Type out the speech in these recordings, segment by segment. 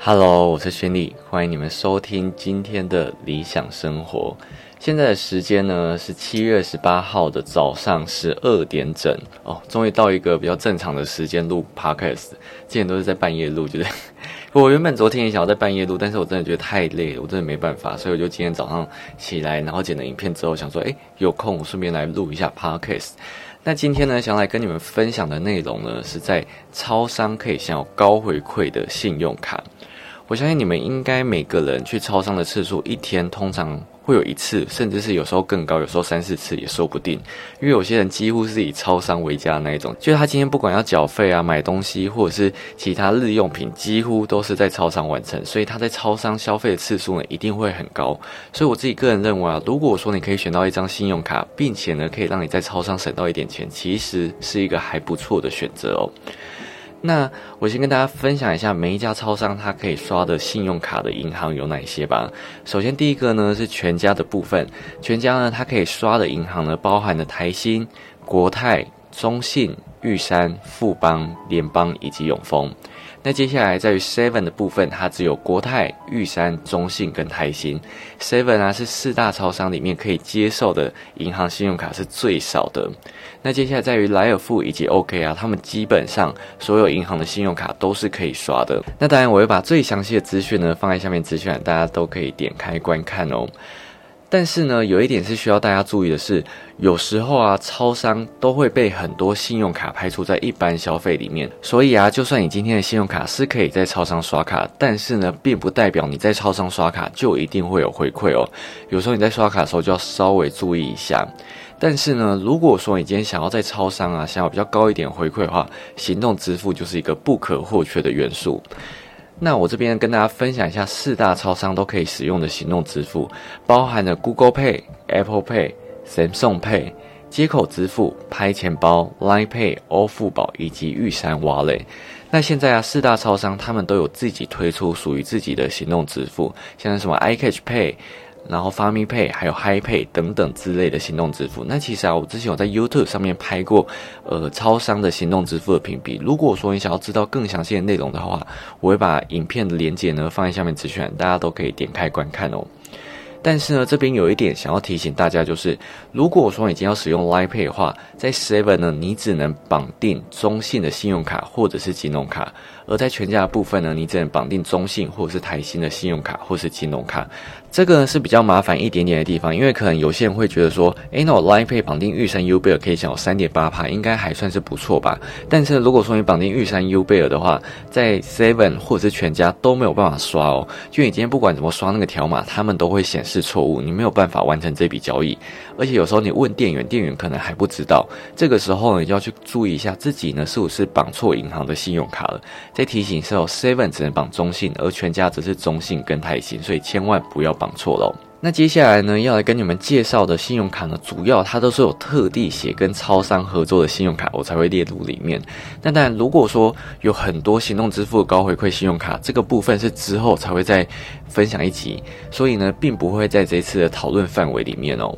Hello，我是轩利，欢迎你们收听今天的理想生活。现在的时间呢是七月十八号的早上十二点整哦，终于到一个比较正常的时间录 Podcast，之前都是在半夜录，觉得 我原本昨天也想要在半夜录，但是我真的觉得太累了，我真的没办法，所以我就今天早上起来，然后剪了影片之后，想说，诶，有空我顺便来录一下 Podcast。那今天呢，想来跟你们分享的内容呢，是在超商可以享有高回馈的信用卡。我相信你们应该每个人去超商的次数，一天通常。会有一次，甚至是有时候更高，有时候三四次也说不定。因为有些人几乎是以超商为家那一种，就是他今天不管要缴费啊、买东西或者是其他日用品，几乎都是在超商完成，所以他在超商消费的次数呢一定会很高。所以我自己个人认为啊，如果说你可以选到一张信用卡，并且呢可以让你在超商省到一点钱，其实是一个还不错的选择哦。那我先跟大家分享一下每一家超商它可以刷的信用卡的银行有哪些吧。首先第一个呢是全家的部分，全家呢它可以刷的银行呢包含了台新、国泰、中信、玉山、富邦、联邦以及永丰。那接下来在于 Seven 的部分，它只有国泰、玉山、中信跟台新。Seven 啊是四大超商里面可以接受的银行信用卡是最少的。那接下来在于莱尔富以及 OK 啊，他们基本上所有银行的信用卡都是可以刷的。那当然我会把最详细的资讯呢放在下面资讯，大家都可以点开观看哦。但是呢，有一点是需要大家注意的是，有时候啊，超商都会被很多信用卡排除在一般消费里面。所以啊，就算你今天的信用卡是可以在超商刷卡，但是呢，并不代表你在超商刷卡就一定会有回馈哦。有时候你在刷卡的时候就要稍微注意一下。但是呢，如果说你今天想要在超商啊，想要比较高一点回馈的话，行动支付就是一个不可或缺的元素。那我这边跟大家分享一下四大超商都可以使用的行动支付，包含了 Google Pay、Apple Pay、Samsung Pay、接口支付、拍钱包、Line Pay、欧付宝以及玉山 Wallet。那现在啊，四大超商他们都有自己推出属于自己的行动支付，像什么 iCash Pay。然后 f a m i Pay 还有 Hi Pay 等等之类的行动支付。那其实啊，我之前有在 YouTube 上面拍过，呃，超商的行动支付的评比。如果说你想要知道更详细的内容的话，我会把影片的连接呢放在下面资讯，大家都可以点开观看哦。但是呢，这边有一点想要提醒大家，就是如果说你今天要使用 Line Pay 的话，在 Seven 呢，你只能绑定中信的信用卡或者是金融卡。而在全家的部分呢，你只能绑定中信或者是台新的信用卡或是金融卡，这个呢是比较麻烦一点点的地方，因为可能有些人会觉得说，诶，那我 Line Pay 绑定玉山 U 贝尔可以享有三点八帕，应该还算是不错吧？但是如果说你绑定玉山 U 贝尔的话，在 Seven 或者是全家都没有办法刷哦，就你今天不管怎么刷那个条码，他们都会显示错误，你没有办法完成这笔交易，而且有时候你问店员，店员可能还不知道，这个时候呢，就要去注意一下自己呢是不是绑错银行的信用卡了。在提醒是哦，Seven 只能绑中信，而全家则是中信跟台信，所以千万不要绑错喽。那接下来呢，要来跟你们介绍的信用卡呢，主要它都是有特地写跟超商合作的信用卡，我才会列入里面。那当然，如果说有很多行动支付高回馈信用卡，这个部分是之后才会再分享一集，所以呢，并不会在这次的讨论范围里面哦。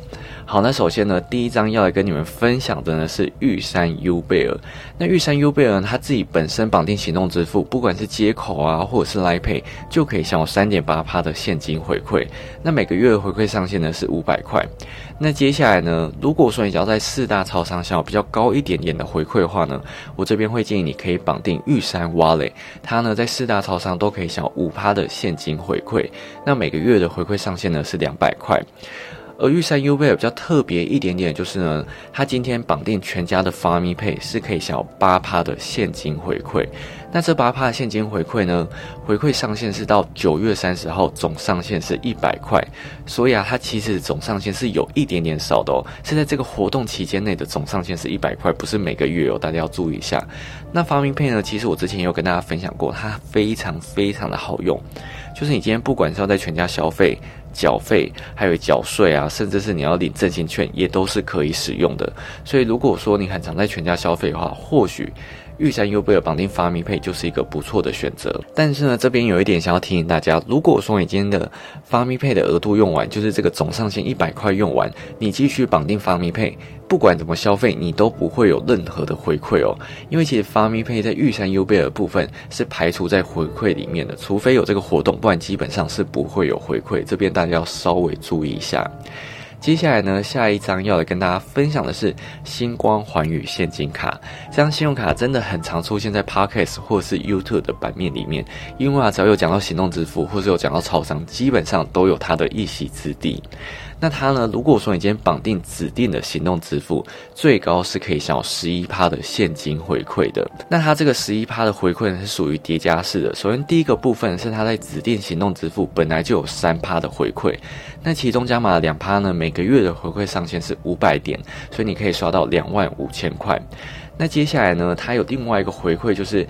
好，那首先呢，第一张要来跟你们分享的呢是玉山优贝尔。那玉山优贝尔它自己本身绑定行动支付，不管是接口啊，或者是来 Pay，就可以享有三点八趴的现金回馈。那每个月回馈上限呢是五百块。那接下来呢，如果说你要在四大超商享有比较高一点点的回馈的话呢，我这边会建议你可以绑定玉山 Wallet，它呢在四大超商都可以享有五趴的现金回馈。那每个月的回馈上限呢是两百块。而玉山 U 贝尔比较特别一点点，就是呢，它今天绑定全家的 f a m i Pay 是可以享有八趴的现金回馈。那这八趴的现金回馈呢，回馈上限是到九月三十号，总上限是一百块。所以啊，它其实总上限是有一点点少的哦，是在这个活动期间内的总上限是一百块，不是每个月哦，大家要注意一下。那 f a m i Pay 呢，其实我之前有跟大家分享过，它非常非常的好用，就是你今天不管是要在全家消费。缴费还有缴税啊，甚至是你要领振兴券，也都是可以使用的。所以如果说你很常在全家消费的话，或许玉山优贝尔绑定发咪配就是一个不错的选择。但是呢，这边有一点想要提醒大家，如果说你今天的发咪配的额度用完，就是这个总上限一百块用完，你继续绑定发咪配，不管怎么消费，你都不会有任何的回馈哦。因为其实发咪配在玉山优贝尔部分是排除在回馈里面的，除非有这个活动，不然基本上是不会有回馈。这边大家要稍微注意一下。接下来呢，下一张要来跟大家分享的是星光环宇现金卡。这张信用卡真的很常出现在 Podcast 或是 YouTube 的版面里面，因为啊，只要有讲到行动支付，或是有讲到超商，基本上都有它的一席之地。那它呢？如果说你今天绑定指定的行动支付，最高是可以享有十一趴的现金回馈的。那它这个十一趴的回馈呢，是属于叠加式的。首先第一个部分是它在指定行动支付本来就有三趴的回馈，那其中加码两趴呢，每个月的回馈上限是五百点，所以你可以刷到两万五千块。那接下来呢，它有另外一个回馈就是。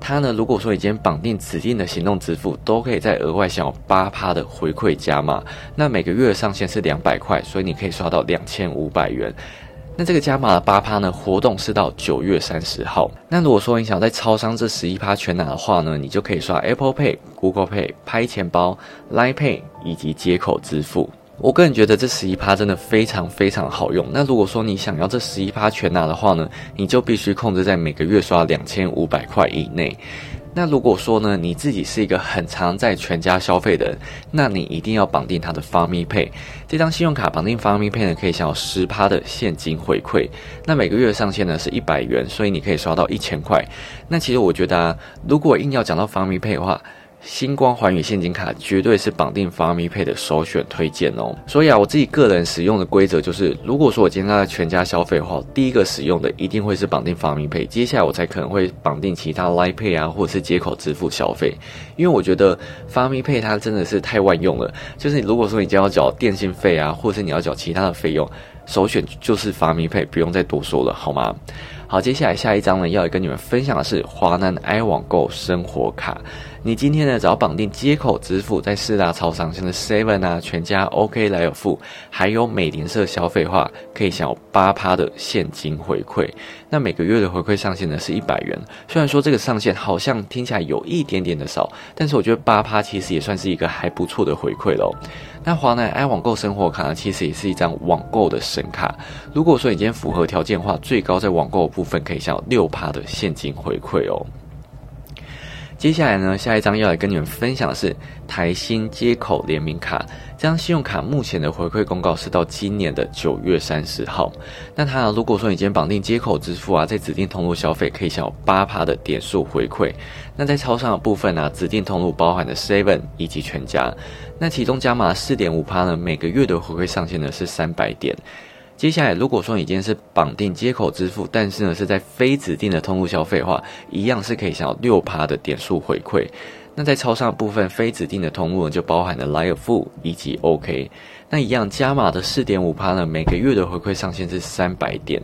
它呢，如果说已经绑定指定的行动支付，都可以再额外享有八趴的回馈加码。那每个月上限是两百块，所以你可以刷到两千五百元。那这个加码的八趴呢，活动是到九月三十号。那如果说你想在超商这十一趴全拿的话呢，你就可以刷 Apple Pay、Google Pay、拍钱包、Line Pay 以及接口支付。我个人觉得这十一趴真的非常非常好用。那如果说你想要这十一趴全拿的话呢，你就必须控制在每个月刷两千五百块以内。那如果说呢，你自己是一个很常在全家消费的人，那你一定要绑定它的 f a m i Pay 这张信用卡，绑定 f a m i Pay 呢，可以享有十趴的现金回馈。那每个月上限呢是一百元，所以你可以刷到一千块。那其实我觉得啊，如果硬要讲到 f a m i Pay 的话，星光环宇现金卡绝对是绑定发咪配的首选推荐哦。所以啊，我自己个人使用的规则就是，如果说我今天在全家消费的话，第一个使用的一定会是绑定发咪配，接下来我才可能会绑定其他 Line Pay 啊，或者是接口支付消费。因为我觉得发咪配它真的是太万用了，就是如果说你将要缴电信费啊，或者是你要缴其他的费用，首选就是发咪配，不用再多说了，好吗？好，接下来下一张呢，要跟你们分享的是华南 i 网购生活卡。你今天呢，只要绑定接口支付，在四大超商，像是 Seven 啊、全家、OK 来有付，还有美联社消费话，可以享有八趴的现金回馈。那每个月的回馈上限呢是一百元。虽然说这个上限好像听起来有一点点的少，但是我觉得八趴其实也算是一个还不错的回馈喽。那华南 i 网购生活卡呢，其实也是一张网购的神卡。如果说你今天符合条件的话，最高在网购部分可以享有六趴的现金回馈哦。接下来呢，下一张要来跟你们分享的是台新接口联名卡。这张信用卡目前的回馈公告是到今年的九月三十号。那它如果说你今天绑定接口支付啊，在指定通路消费可以享有八趴的点数回馈。那在超商的部分呢，指定通路包含的 Seven 以及全家。那其中加码四点五趴呢，每个月的回馈上限呢是三百点。接下来，如果说你今天是绑定接口支付，但是呢是在非指定的通路消费的话，一样是可以享有六趴的点数回馈。那在超上部分非指定的通路，就包含了来尔富以及 OK。那一样加码的四点五趴呢，每个月的回馈上限是三百点。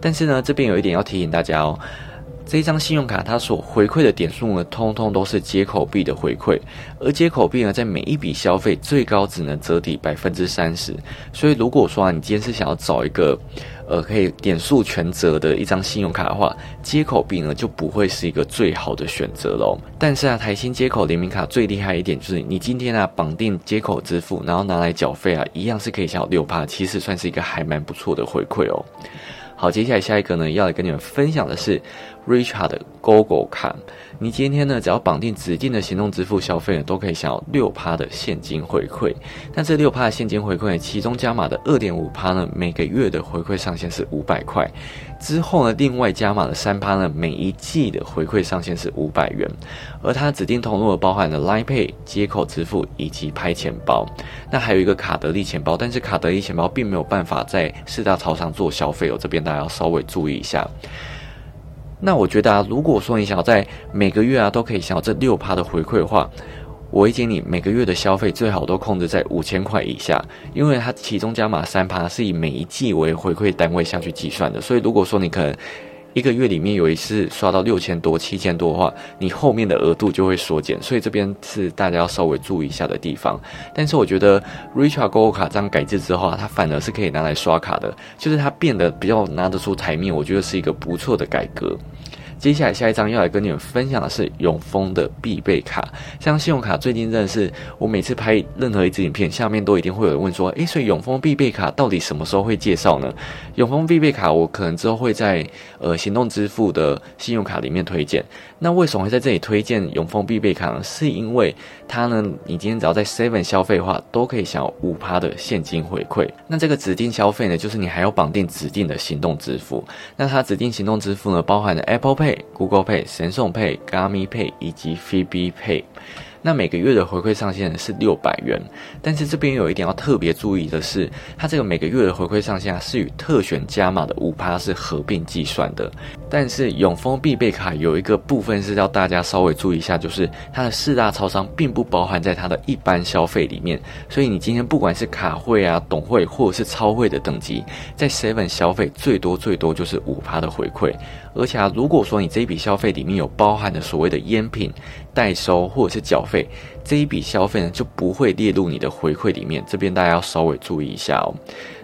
但是呢，这边有一点要提醒大家哦。这一张信用卡它所回馈的点数呢，通通都是接口币的回馈，而接口币呢，在每一笔消费最高只能折抵百分之三十。所以如果说啊，你今天是想要找一个，呃，可以点数全折的一张信用卡的话，接口币呢就不会是一个最好的选择喽。但是啊，台新接口联名卡最厉害一点就是，你今天啊绑定接口支付，然后拿来缴费啊，一样是可以享有六趴，其实算是一个还蛮不错的回馈哦。好，接下来下一个呢，要来跟你们分享的是 Richard 的 GoGo 卡。你今天呢，只要绑定指定的行动支付消费呢，都可以享有六趴的现金回馈。但这六趴的现金回馈，其中加码的二点五趴呢，每个月的回馈上限是五百块。之后呢，另外加码的三趴呢，每一季的回馈上限是五百元。而它指定通路包含了 Line Pay 接口支付以及拍钱包。那还有一个卡德利钱包，但是卡德利钱包并没有办法在四大超商做消费哦，这边大家要稍微注意一下。那我觉得啊，如果说你想要在每个月啊都可以享有这六趴的回馈的话，我会建议你每个月的消费最好都控制在五千块以下，因为它其中加码三趴是以每一季为回馈单位下去计算的，所以如果说你可能一个月里面有一次刷到六千多、七千多的话，你后面的额度就会缩减，所以这边是大家要稍微注意一下的地方。但是我觉得 Richard 购物卡这样改制之后啊，它反而是可以拿来刷卡的，就是它变得比较拿得出台面，我觉得是一个不错的改革。接下来下一张要来跟你们分享的是永丰的必备卡。像信用卡最近真的是，我每次拍任何一支影片，下面都一定会有人问说，诶，所以永丰必备卡到底什么时候会介绍呢？永丰必备卡我可能之后会在呃行动支付的信用卡里面推荐。那为什么会在这里推荐永丰必备卡呢？是因为它呢，你今天只要在 Seven 消费的话，都可以享有五趴的现金回馈。那这个指定消费呢，就是你还要绑定指定的行动支付。那它指定行动支付呢，包含了 Apple Pay、Google Pay、神送 Pay、Gami Pay 以及 FB Pay。那每个月的回馈上限是六百元，但是这边有一点要特别注意的是，它这个每个月的回馈上限是与特选加码的五趴是合并计算的。但是永丰必备卡有一个部分是要大家稍微注意一下，就是它的四大超商并不包含在它的一般消费里面，所以你今天不管是卡会啊、董会或者是超会的等级，在 Seven 消费最多最多就是五趴的回馈。而且啊，如果说你这一笔消费里面有包含的所谓的烟品代收或者是缴费，这一笔消费呢就不会列入你的回馈里面。这边大家要稍微注意一下哦。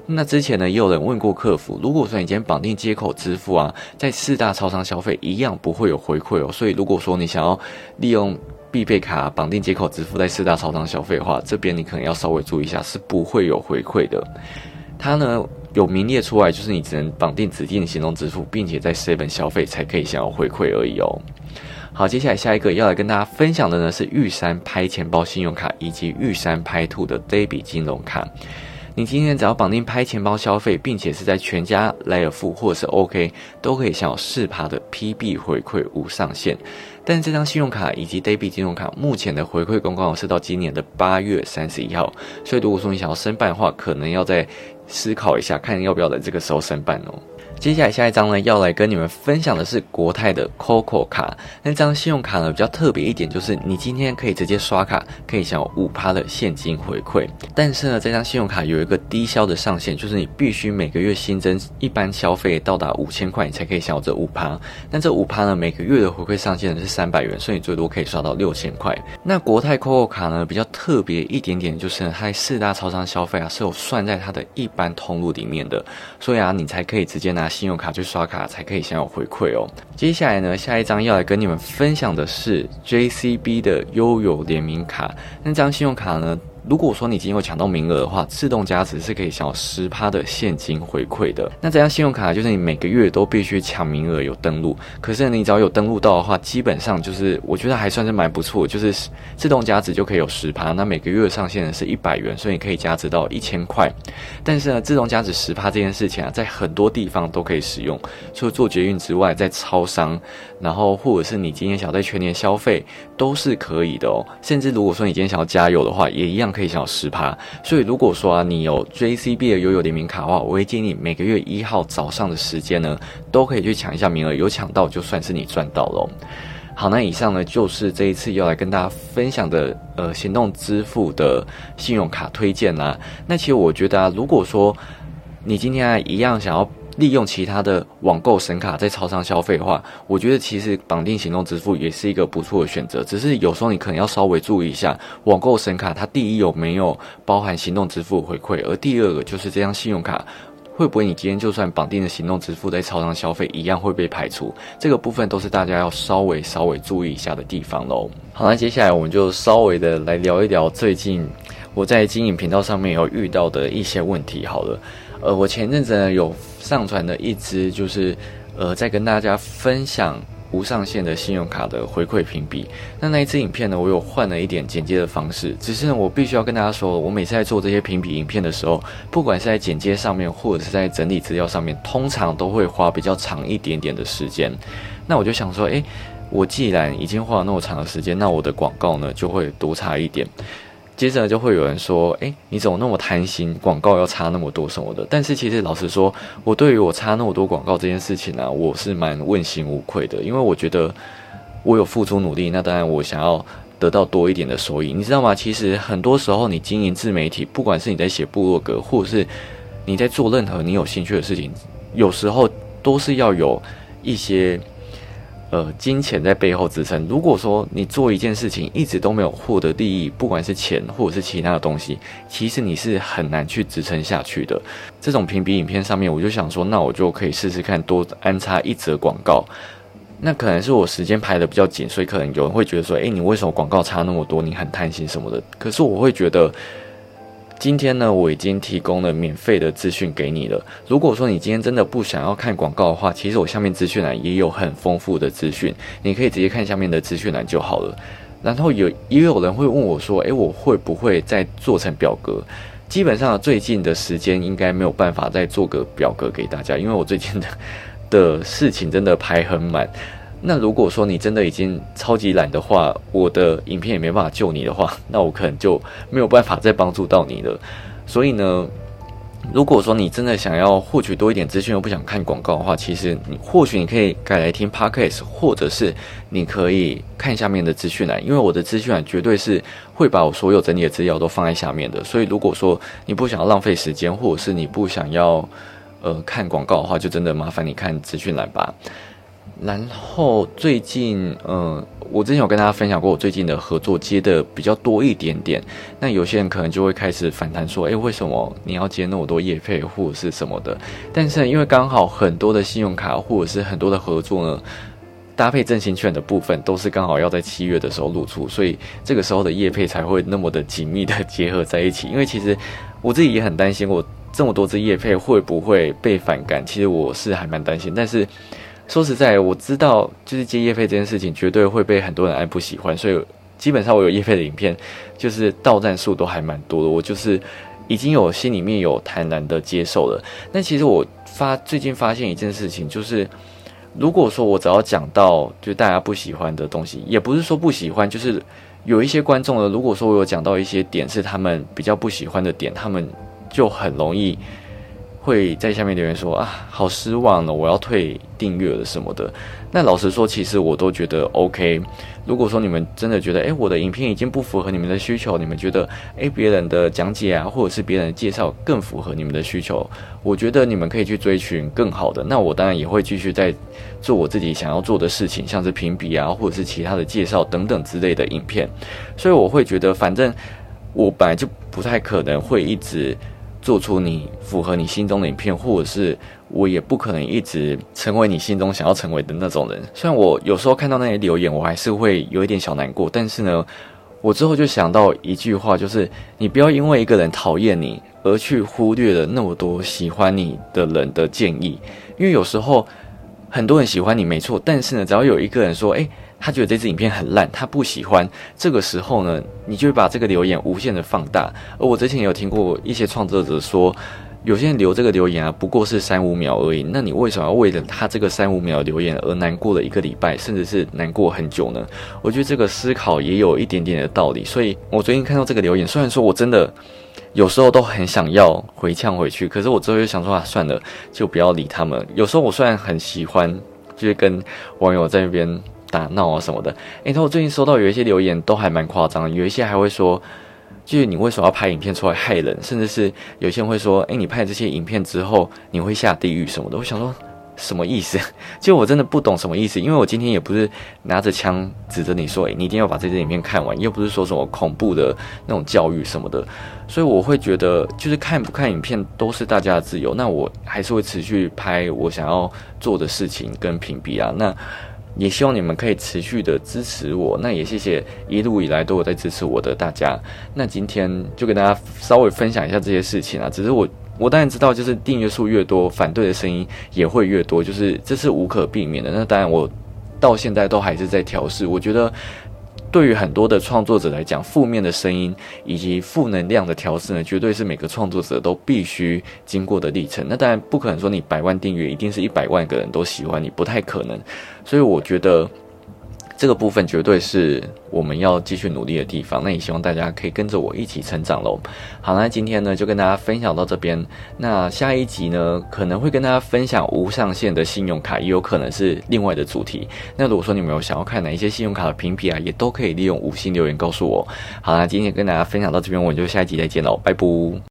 那之前呢也有人问过客服，如果说你今天绑定接口支付啊，在四大超商消费一样不会有回馈哦。所以如果说你想要利用必备卡绑定接口支付在四大超商消费的话，这边你可能要稍微注意一下，是不会有回馈的。它呢？有名列出来，就是你只能绑定指定的行动支付，并且在 Seven 消费才可以享有回馈而已哦。好，接下来下一个要来跟大家分享的呢是玉山拍钱包信用卡以及玉山拍兔的 Debit 金融卡。你今天只要绑定拍钱包消费，并且是在全家、莱尔富或者是 OK，都可以享有四趴的 PB 回馈无上限。但这张信用卡以及 Debit 金融卡目前的回馈公告是到今年的八月三十一号，所以如果说你想要申办的话，可能要在思考一下，看要不要在这个时候申办哦。接下来下一张呢，要来跟你们分享的是国泰的 COCO 卡。那张信用卡呢，比较特别一点，就是你今天可以直接刷卡，可以享有五趴的现金回馈。但是呢，这张信用卡有一个低消的上限，就是你必须每个月新增一般消费到达五千块，你才可以享有这五趴。但这五趴呢，每个月的回馈上限呢是三百元，所以你最多可以刷到六千块。那国泰 COCO 卡呢，比较特别一点点，就是它四大超商消费啊是有算在它的一般通路里面的，所以啊，你才可以直接拿。信用卡去刷卡才可以享有回馈哦。接下来呢，下一张要来跟你们分享的是 JCB 的悠游联名卡。那张信用卡呢？如果说你今天有抢到名额的话，自动加值是可以享有十趴的现金回馈的。那这张信用卡就是你每个月都必须抢名额有登录，可是你只要有登录到的话，基本上就是我觉得还算是蛮不错，就是自动加值就可以有十趴。那每个月上限呢是一百元，所以你可以加值到一千块。但是呢，自动加值十趴这件事情啊，在很多地方都可以使用，除了做捷运之外，在超商，然后或者是你今天想在全年消费都是可以的哦。甚至如果说你今天想要加油的话，也一样。可以享十趴，所以如果说啊你有 JCB 的悠悠联名卡的话，我会建议你每个月一号早上的时间呢，都可以去抢一下名额，有抢到就算是你赚到了。好，那以上呢就是这一次要来跟大家分享的呃行动支付的信用卡推荐啦。那其实我觉得啊，如果说你今天啊一样想要。利用其他的网购神卡在超商消费的话，我觉得其实绑定行动支付也是一个不错的选择。只是有时候你可能要稍微注意一下，网购神卡它第一有没有包含行动支付回馈，而第二个就是这张信用卡会不会你今天就算绑定的行动支付在超商消费一样会被排除，这个部分都是大家要稍微稍微注意一下的地方喽。好，那接下来我们就稍微的来聊一聊最近我在经营频道上面有遇到的一些问题。好了。呃，我前阵子呢有上传了一支，就是呃在跟大家分享无上限的信用卡的回馈评比。那那一支影片呢，我有换了一点剪接的方式。只是呢，我必须要跟大家说，我每次在做这些评比影片的时候，不管是在剪接上面，或者是在整理资料上面，通常都会花比较长一点点的时间。那我就想说，诶，我既然已经花了那么长的时间，那我的广告呢就会多差一点。接着就会有人说：“哎，你怎么那么贪心？广告要插那么多什么的？”但是其实老实说，我对于我插那么多广告这件事情呢，我是蛮问心无愧的，因为我觉得我有付出努力，那当然我想要得到多一点的收益，你知道吗？其实很多时候你经营自媒体，不管是你在写部落格，或者是你在做任何你有兴趣的事情，有时候都是要有一些。呃，金钱在背后支撑。如果说你做一件事情一直都没有获得利益，不管是钱或者是其他的东西，其实你是很难去支撑下去的。这种评比影片上面，我就想说，那我就可以试试看多安插一则广告。那可能是我时间排的比较紧，所以可能有人会觉得说，诶，你为什么广告差那么多？你很贪心什么的。可是我会觉得，今天呢，我已经提供了免费的资讯给你了。如果说你今天真的不想要看广告的话，其实我下面资讯栏也有很丰富的资讯，你可以直接看下面的资讯栏就好了。然后有也有人会问我说，诶，我会不会再做成表格？基本上最近的时间应该没有办法再做个表格给大家，因为我最近的。的事情真的排很满，那如果说你真的已经超级懒的话，我的影片也没办法救你的话，那我可能就没有办法再帮助到你了。所以呢，如果说你真的想要获取多一点资讯又不想看广告的话，其实你或许你可以改来听 Podcast，或者是你可以看下面的资讯栏，因为我的资讯栏绝对是会把我所有整理的资料都放在下面的。所以如果说你不想要浪费时间，或者是你不想要。呃，看广告的话，就真的麻烦你看资讯栏吧。然后最近，嗯，我之前有跟大家分享过，我最近的合作接的比较多一点点。那有些人可能就会开始反弹说，诶，为什么你要接那么多业配或者是什么的？但是因为刚好很多的信用卡或者是很多的合作呢，搭配振兴券的部分都是刚好要在七月的时候露出，所以这个时候的业配才会那么的紧密的结合在一起。因为其实我自己也很担心我。这么多支叶配会不会被反感？其实我是还蛮担心。但是说实在，我知道就是接叶配这件事情绝对会被很多人爱不喜欢，所以基本上我有叶配的影片，就是到站数都还蛮多的。我就是已经有心里面有坦然的接受了。但其实我发最近发现一件事情，就是如果说我只要讲到就大家不喜欢的东西，也不是说不喜欢，就是有一些观众呢，如果说我有讲到一些点是他们比较不喜欢的点，他们。就很容易会在下面留言说啊，好失望了，我要退订阅了什么的。那老实说，其实我都觉得 OK。如果说你们真的觉得，诶，我的影片已经不符合你们的需求，你们觉得，诶，别人的讲解啊，或者是别人的介绍更符合你们的需求，我觉得你们可以去追寻更好的。那我当然也会继续在做我自己想要做的事情，像是评比啊，或者是其他的介绍等等之类的影片。所以我会觉得，反正我本来就不太可能会一直。做出你符合你心中的影片，或者是我也不可能一直成为你心中想要成为的那种人。虽然我有时候看到那些留言，我还是会有一点小难过，但是呢，我之后就想到一句话，就是你不要因为一个人讨厌你而去忽略了那么多喜欢你的人的建议，因为有时候很多人喜欢你没错，但是呢，只要有一个人说，诶……他觉得这支影片很烂，他不喜欢。这个时候呢，你就会把这个留言无限的放大。而我之前有听过一些创作者说，有些人留这个留言啊，不过是三五秒而已。那你为什么要为了他这个三五秒留言而难过了一个礼拜，甚至是难过很久呢？我觉得这个思考也有一点点的道理。所以我最近看到这个留言，虽然说我真的有时候都很想要回呛回去，可是我之后又想说啊，算了，就不要理他们。有时候我虽然很喜欢，就是跟网友在那边。打闹啊什么的，诶，那我最近收到有一些留言都还蛮夸张，有一些还会说，就是你为什么要拍影片出来害人，甚至是有些人会说，诶，你拍这些影片之后你会下地狱什么的。我想说什么意思？就我真的不懂什么意思，因为我今天也不是拿着枪指着你说，诶，你一定要把这些影片看完，又不是说什么恐怖的那种教育什么的，所以我会觉得就是看不看影片都是大家的自由，那我还是会持续拍我想要做的事情跟屏蔽啊，那。也希望你们可以持续的支持我，那也谢谢一路以来都有在支持我的大家。那今天就跟大家稍微分享一下这些事情啊，只是我我当然知道，就是订阅数越多，反对的声音也会越多，就是这是无可避免的。那当然我到现在都还是在调试，我觉得。对于很多的创作者来讲，负面的声音以及负能量的调试呢，绝对是每个创作者都必须经过的历程。那当然不可能说你百万订阅，一定是一百万个人都喜欢你，不太可能。所以我觉得。这个部分绝对是我们要继续努力的地方，那也希望大家可以跟着我一起成长喽。好，那今天呢就跟大家分享到这边，那下一集呢可能会跟大家分享无上限的信用卡，也有可能是另外的主题。那如果说你们有想要看哪一些信用卡的评比啊，也都可以利用五星留言告诉我。好，那今天跟大家分享到这边，我们就下一集再见喽，拜拜。